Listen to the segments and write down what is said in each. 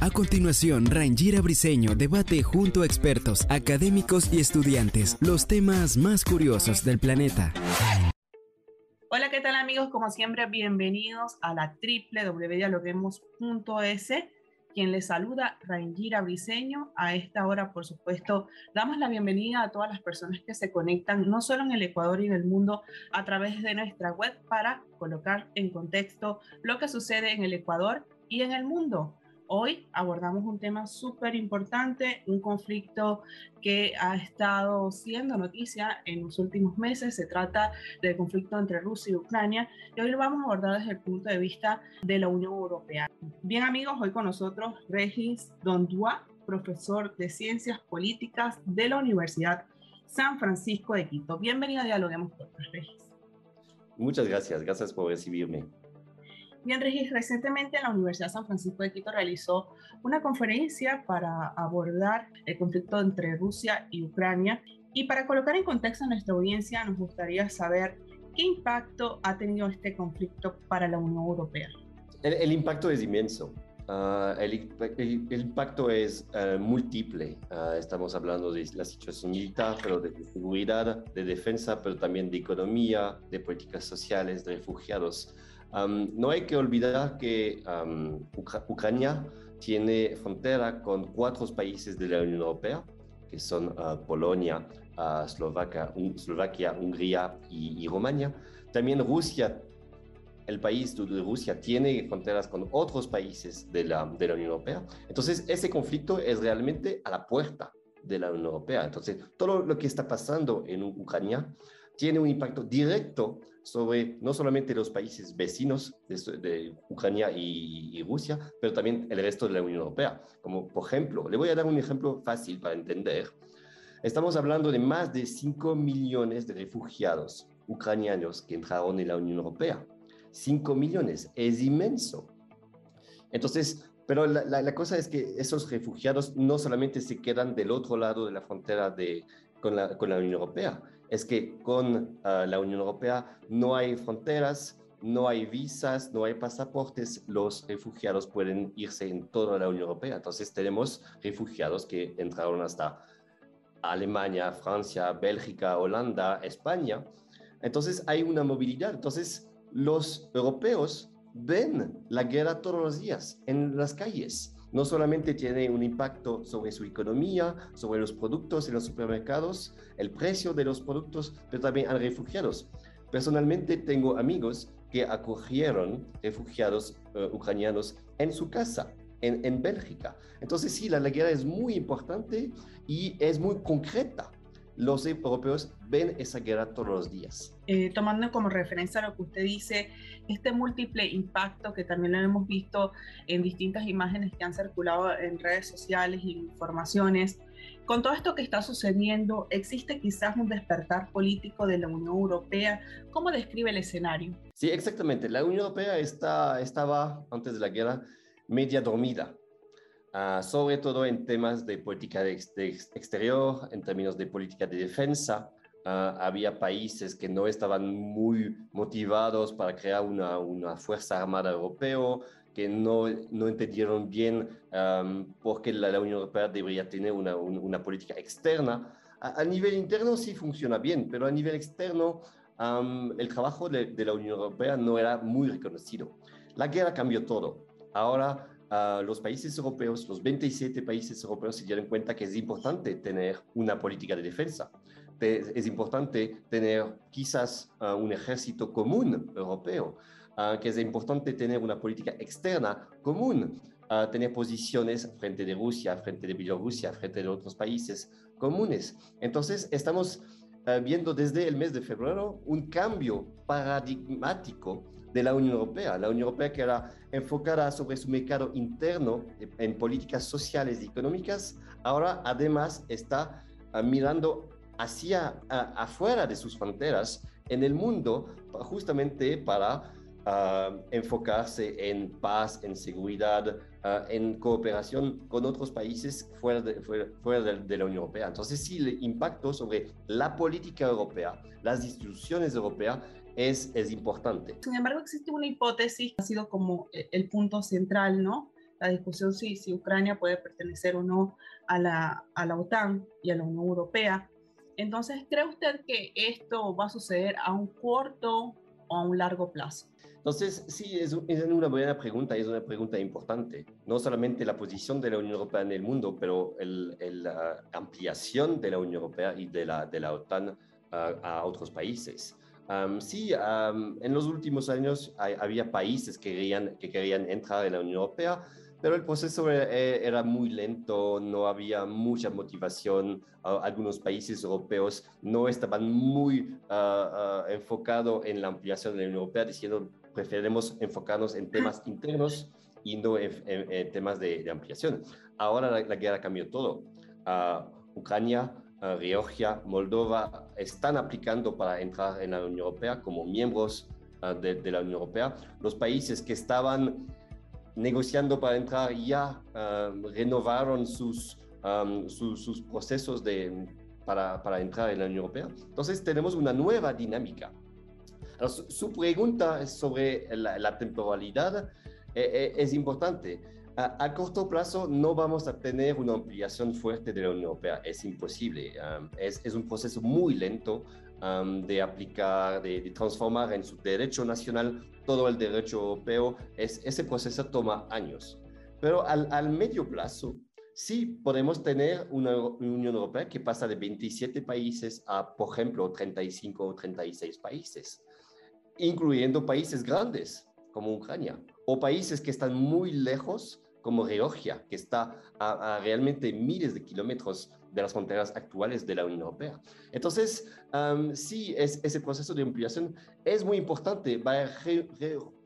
A continuación, Rangira Briseño debate junto a expertos, académicos y estudiantes los temas más curiosos del planeta. Hola, ¿qué tal amigos? Como siempre, bienvenidos a la www.dialoguemos.es. Quien les saluda, Rangira Briseño. A esta hora, por supuesto, damos la bienvenida a todas las personas que se conectan, no solo en el Ecuador y en el mundo, a través de nuestra web para colocar en contexto lo que sucede en el Ecuador y en el mundo. Hoy abordamos un tema súper importante, un conflicto que ha estado siendo noticia en los últimos meses. Se trata del conflicto entre Rusia y Ucrania y hoy lo vamos a abordar desde el punto de vista de la Unión Europea. Bien amigos, hoy con nosotros Regis Dondua, profesor de Ciencias Políticas de la Universidad San Francisco de Quito. Bienvenido a Dialoguemos Regis. Muchas gracias, gracias por recibirme. Bien, Regis, recientemente la Universidad San Francisco de Quito realizó una conferencia para abordar el conflicto entre Rusia y Ucrania. Y para colocar en contexto a nuestra audiencia, nos gustaría saber qué impacto ha tenido este conflicto para la Unión Europea. El, impacto es inmenso. Ah, el, impacto es uh, múltiple. Uh, estamos hablando de la situación militar, pero de seguridad, de defensa, pero también de economía, de políticas sociales, de refugiados no hay que olvidar que Ucrania tiene frontera con cuatro países de la Unión Europea, que son ah, Polonia, uh, Hungría y, Rumania. También Rusia, el país de Rusia, tiene fronteras con otros países de la Unión Europea. Entonces, ese conflicto es realmente a la puerta de la Unión Europea. Entonces, todo lo que está pasando en Ucrania tiene un impacto directo sobre no solamente los países vecinos de, Ucrania y, Rusia, pero también el resto de la Unión Europea. Como por ejemplo, le voy a dar un ejemplo fácil para entender. Estamos hablando de más de 5 millones de refugiados ucranianos que entraron en la Unión Europea. 5 millones, es inmenso. Entonces, pero la, la, cosa es que esos refugiados no solamente se quedan del otro lado de la frontera de, con, la, con la Unión Europea, es que con ah, la Unión Europea no hay fronteras, no hay visas, no hay pasaportes, los refugiados pueden irse en toda la Unión Europea. Entonces tenemos refugiados que entraron hasta Alemania, Francia, Bélgica, Holanda, España. Entonces hay una movilidad. Entonces los europeos ven la guerra todos los días en las calles no solamente tiene un impacto sobre su economía, sobre los productos en los supermercados, el precio de los productos, pero también a refugiados. Personalmente tengo amigos que acogieron refugiados eh, ucranianos en su casa, en, en Bélgica. Entonces sí, la guerra es muy importante y es muy concreta los europeos ven esa guerra todos los días. Eh, tomando como referencia lo que usted dice, este múltiple impacto que también lo hemos visto en distintas imágenes que han circulado en redes sociales y informaciones, con todo esto que está sucediendo, ¿existe quizás un despertar político de la Unión Europea? ¿Cómo describe el escenario? Sí, exactamente. La Unión Europea está, estaba, antes de la guerra, media dormida Ah, sobre todo en temas de política de, exterior, en términos de política de defensa. Ah, había países que no estaban muy motivados para crear una, una fuerza armada europea, que no, no entendieron bien por qué la, Unión Europea debería tener una, una política externa. A, nivel interno sí funciona bien, pero a nivel externo el trabajo de, de la Unión Europea no era muy reconocido. La guerra cambió todo. Ahora los países europeos, los 27 países europeos se dieron cuenta que es importante tener una política de defensa. Es importante tener quizás ah, un ejército común europeo, ah, que es importante tener una política externa común, ah, tener posiciones frente de Rusia, frente de Bielorrusia, frente de otros países comunes. Entonces, estamos viendo desde el mes de febrero un cambio paradigmático de la Unión Europea. La Unión Europea que era enfocada sobre su mercado interno en políticas sociales y económicas, ahora además está ah, mirando hacia afuera de sus fronteras en el mundo justamente para ah, enfocarse en paz, en seguridad, ah, en cooperación con otros países fuera, de, fuera, de, la Unión Europea. Entonces sí, el impacto sobre la política europea, las instituciones europeas, es, es importante. Sin embargo, existe una hipótesis que ha sido como eh, el punto central, ¿no? La discusión si, si Ucrania puede pertenecer o no a la, a la OTAN y a la Unión Europea. Entonces, ¿cree usted que esto va a suceder a un corto o a un largo plazo? Entonces, sí, es, una buena pregunta, es una pregunta importante. No solamente la posición de la Unión Europea en el mundo, pero la ampliación de la Unión Europea y de la, de la OTAN a otros países. Sí, en los últimos años había países que querían, que querían entrar en la Unión Europea, pero el proceso eh, era muy lento, no había mucha motivación. algunos países europeos no estaban muy ah, ah, enfocados en la ampliación de la Unión Europea, diciendo preferimos enfocarnos en temas internos y no en, temas de, ampliación. Ahora la, guerra cambió todo. Uh, Ucrania, Georgia, Moldova están aplicando para entrar en la Unión Europea como miembros de, de la Unión Europea. Los países que estaban negociando para entrar ya um, renovaron sus, um, sus procesos de, para, para, entrar en la Unión Europea. Entonces tenemos una nueva dinámica. su, pregunta sobre la, temporalidad eh, eh, es importante. A, corto plazo no vamos a tener una ampliación fuerte de la Unión Europea, es imposible. Um, es, es, un proceso muy lento de aplicar, de, de, transformar en su derecho nacional todo el derecho europeo, es, ese proceso toma años. Pero al, al medio plazo, sí podemos tener una Unión Europea que pasa de 27 países a, por ejemplo, 35 o 36 países, incluyendo países grandes como Ucrania o países que están muy lejos como Georgia, que está a, realmente miles de kilómetros de las fronteras actuales de la Unión Europea. Entonces, sí, es, ese proceso de ampliación es muy importante, va a,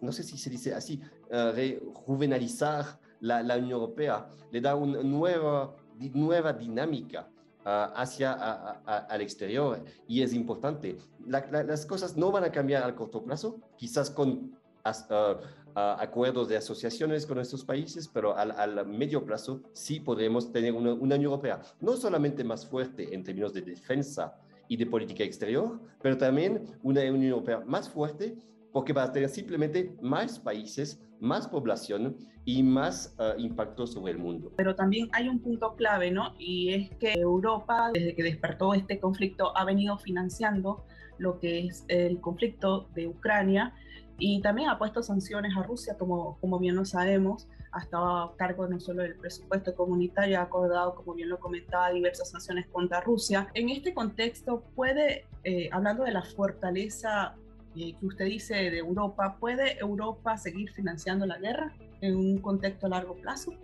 no sé si se dice así, uh, rejuvenalizar la, la, Unión Europea, le da una nueva, nueva dinámica. Uh, hacia al exterior y es importante. las cosas no van a cambiar a corto plazo, quizás con uh, acuerdos de asociaciones con estos países, pero al, medio plazo sí podremos tener una, Unión Europea no solamente más fuerte en términos de defensa y de política exterior, pero también una Unión Europea más fuerte porque va a tener simplemente más países, más población y más uh, impacto sobre el mundo. Pero también hay un punto clave, ¿no? Y es que Europa, desde que despertó este conflicto, ha venido financiando lo que es el conflicto de Ucrania y también ha puesto sanciones a Rusia, como, como bien lo sabemos, ha estado a cargo no solo del presupuesto comunitario, ha acordado, como bien lo comentaba, diversas sanciones contra Rusia. En este contexto, puede, eh, hablando de la fortaleza eh, que usted dice de Europa, ¿puede Europa seguir financiando la guerra en un contexto a largo plazo?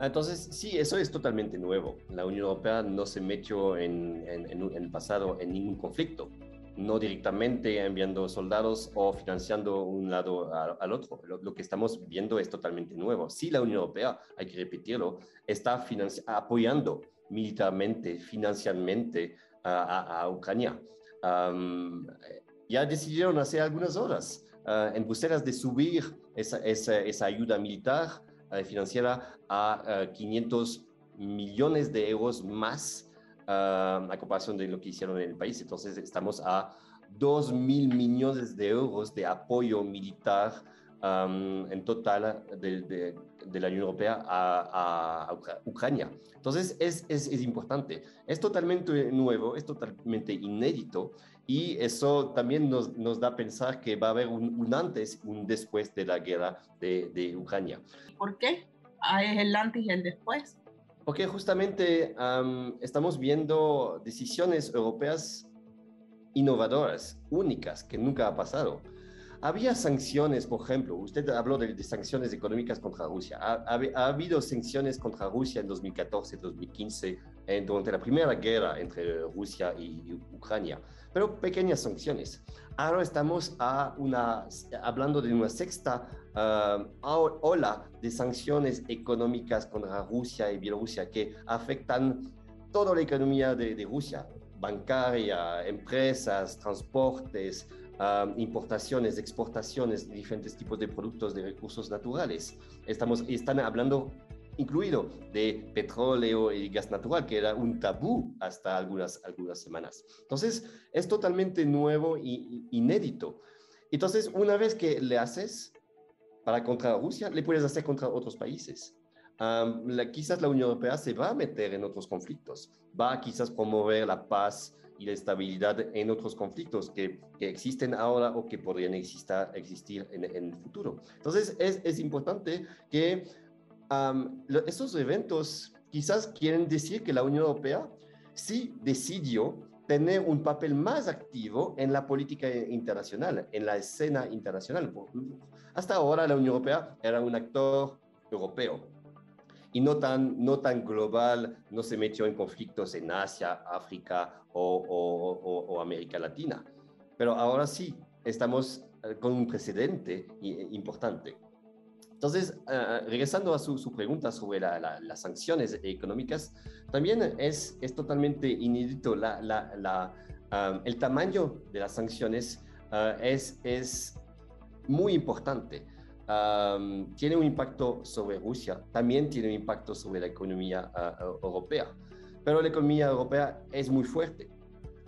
Entonces, sí, eso es totalmente nuevo. La Unión Europea no se metió en, en, en el pasado en ningún conflicto no directamente enviando soldados o financiando un lado al otro. Lo, que estamos viendo es totalmente nuevo. Sí, la Unión Europea, hay que repetirlo, está apoyando militarmente, financieramente a, Ucrania. ya decidieron hace algunas horas ah, en Bruselas de subir esa, esa, ayuda militar uh, financiera a 500 ah, millones de euros más a comparación de lo que hicieron en el país. Entonces estamos a 2 mil millones de euros de apoyo militar en total de, la Unión Europea a, Ucrania. Entonces es, es, es, importante. Es totalmente nuevo, es totalmente inédito y eso también nos, nos da a pensar que va a haber un, un antes un después de la guerra de, de Ucrania. ¿Por qué? ¿Es el antes y el después? Porque justamente estamos viendo decisiones europeas innovadoras, únicas, que nunca ha pasado. Había sanciones, por ejemplo, usted habló de, sanciones económicas contra Rusia. Ha, habido sanciones contra Rusia en 2014, 2015, durante la primera guerra entre Rusia y, Ucrania, pero pequeñas sanciones. Ahora estamos a una, hablando de una sexta uh, ola de sanciones económicas contra Rusia y Bielorrusia que afectan toda la economía de, de Rusia, bancaria, empresas, transportes, importaciones, exportaciones de diferentes tipos de productos de recursos naturales. Estamos, están hablando incluido de petróleo y gas natural, que era un tabú hasta algunas, algunas semanas. Entonces, es totalmente nuevo e inédito. Entonces, una vez que le haces para contra Rusia, le puedes hacer contra otros países. quizás la Unión Europea se va a meter en otros conflictos, va a quizás promover la paz y la estabilidad en otros conflictos que, que existen ahora o que podrían existir, existir en, en el futuro. Entonces, es, es importante que um, eventos quizás quieren decir que la Unión Europea sí decidió tener un papel más activo en la política internacional, en la escena internacional. Hasta ahora la Unión Europea era un actor europeo, y no tan, no tan global, no se metió en conflictos en Asia, África o, o, América Latina. Pero ahora sí, estamos eh, con un precedente eh, importante. Entonces, eh, regresando a su, su, pregunta sobre las sanciones económicas, también es, es totalmente inédito la, la, um, el tamaño de las sanciones es, es muy importante tiene un impacto sobre Rusia, también tiene un impacto sobre la economía ah, europea. Pero la economía europea es muy fuerte.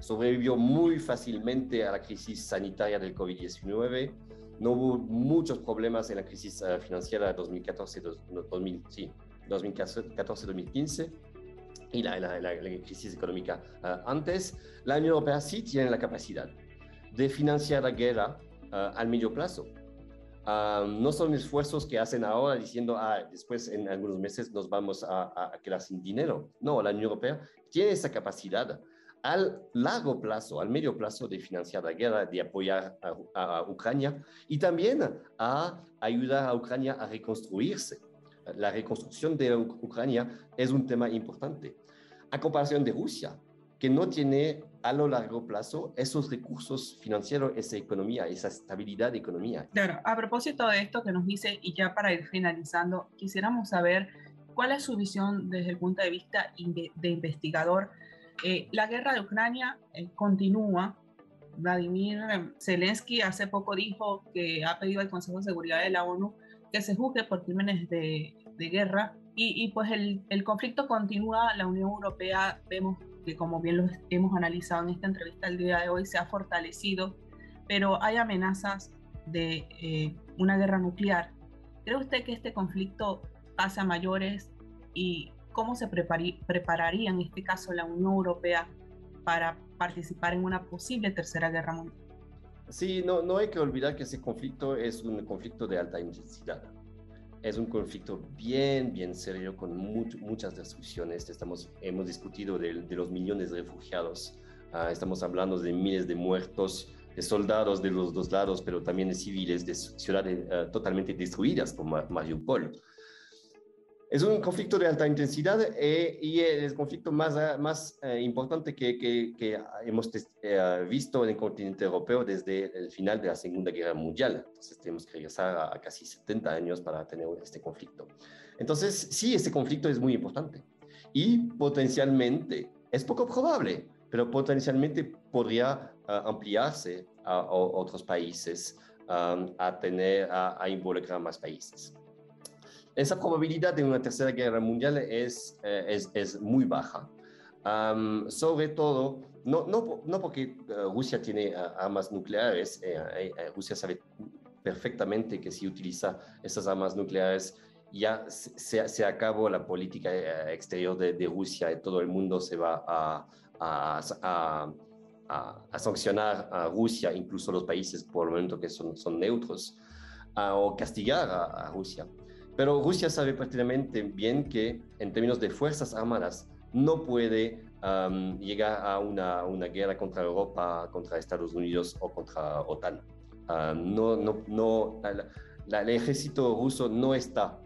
Sobrevivió muy fácilmente a la crisis sanitaria del COVID-19. No hubo muchos problemas en la crisis uh, financiera de 2014-2015 y la, la, la, crisis económica antes. La Unión Europea sí tiene la capacidad de financiar la guerra al medio plazo no son esfuerzos que hacen ahora diciendo, ah, después en algunos meses nos vamos a, quedar sin dinero. No, la Unión Europea tiene esa capacidad al largo plazo, al medio plazo de financiar la guerra, de apoyar a, Ucrania y también a ayudar a Ucrania a reconstruirse. La reconstrucción de Ucrania es un tema importante. A comparación de Rusia, que no tiene a lo largo plazo esos recursos financieros, esa economía, esa estabilidad de economía. Claro, a propósito de esto que nos dice, y ya para ir finalizando, quisiéramos saber cuál es su visión desde el punto de vista de investigador. Eh, la guerra de Ucrania eh, continúa. Vladimir Zelensky hace poco dijo que ha pedido al Consejo de Seguridad de la ONU que se juzgue por crímenes de, de guerra y, y, pues el, el conflicto continúa. La Unión Europea vemos que como bien lo hemos analizado en esta entrevista el día de hoy, se ha fortalecido, pero hay amenazas de eh, una guerra nuclear. ¿Cree usted que este conflicto pase a mayores y cómo se prepararía en este caso la Unión Europea para participar en una posible tercera guerra mundial? Sí, no, no hay que olvidar que ese conflicto es un conflicto de alta intensidad es un conflicto bien, bien serio, con muchas destrucciones. Estamos, hemos discutido de, los millones de refugiados, ah, estamos hablando de miles de muertos, de soldados de los dos lados, pero también de civiles, de ciudades ah, totalmente destruidas como Mariupol. Es un conflicto de alta intensidad eh, y el conflicto más, ah, más eh, importante que, que, hemos eh, visto en el continente europeo desde el final de la Segunda Guerra Mundial. Entonces tenemos que regresar a, casi 70 años para tener este conflicto. Entonces sí, este conflicto es muy importante y potencialmente, es poco probable, pero potencialmente podría ah, ampliarse a, otros países, ah, a, tener, a involucrar más países esa probabilidad de una tercera guerra mundial es, eh, es, es, muy baja. sobre todo, no, no, no porque eh, Rusia tiene eh, armas nucleares, Rusia sabe perfectamente que si utiliza esas armas nucleares ya se, se acabó la política exterior de, de, Rusia y todo el mundo se va a, a, a, a, sancionar a Rusia, incluso los países por el momento que son, son neutros, o castigar a, Rusia. Pero Rusia sabe perfectamente bien que en términos de fuerzas armadas no puede llegar a una, una, guerra contra Europa, contra Estados Unidos o contra OTAN. Ah, no, no, no, el ejército ruso no está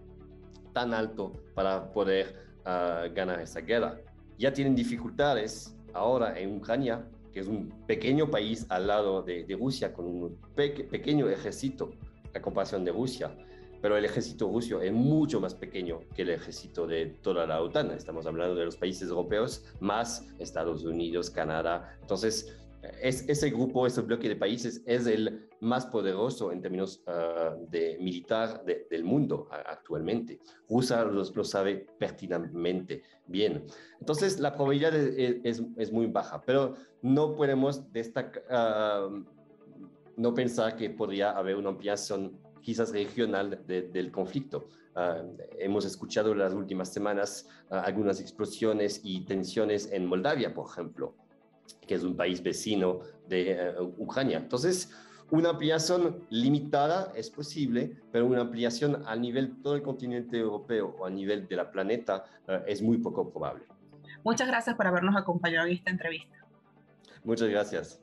tan alto para poder ah, ganar esa guerra. Ya tienen dificultades ahora en Ucrania, que es un pequeño país al lado de, Rusia, con un pequeño ejército a comparación de Rusia pero el ejército ruso es mucho más pequeño que el ejército de toda la OTAN. Estamos hablando de los países europeos más Estados Unidos, Canadá. Entonces, es, ese grupo, ese bloque de países es el más poderoso en términos ah, de militar del mundo actualmente. Rusia lo, sabe pertinentemente bien. Entonces, la probabilidad es, es, muy baja, pero no podemos destacar, ah, no pensar que podría haber una ampliación quizás regional del conflicto. Ah, hemos escuchado las últimas semanas ah, algunas explosiones y tensiones en Moldavia, por ejemplo, que es un país vecino de eh, Ucrania. Entonces, una ampliación limitada es posible, pero una ampliación a nivel todo el continente europeo o a nivel de la planeta ah, es muy poco probable. Muchas gracias por habernos acompañado en esta entrevista. Muchas gracias.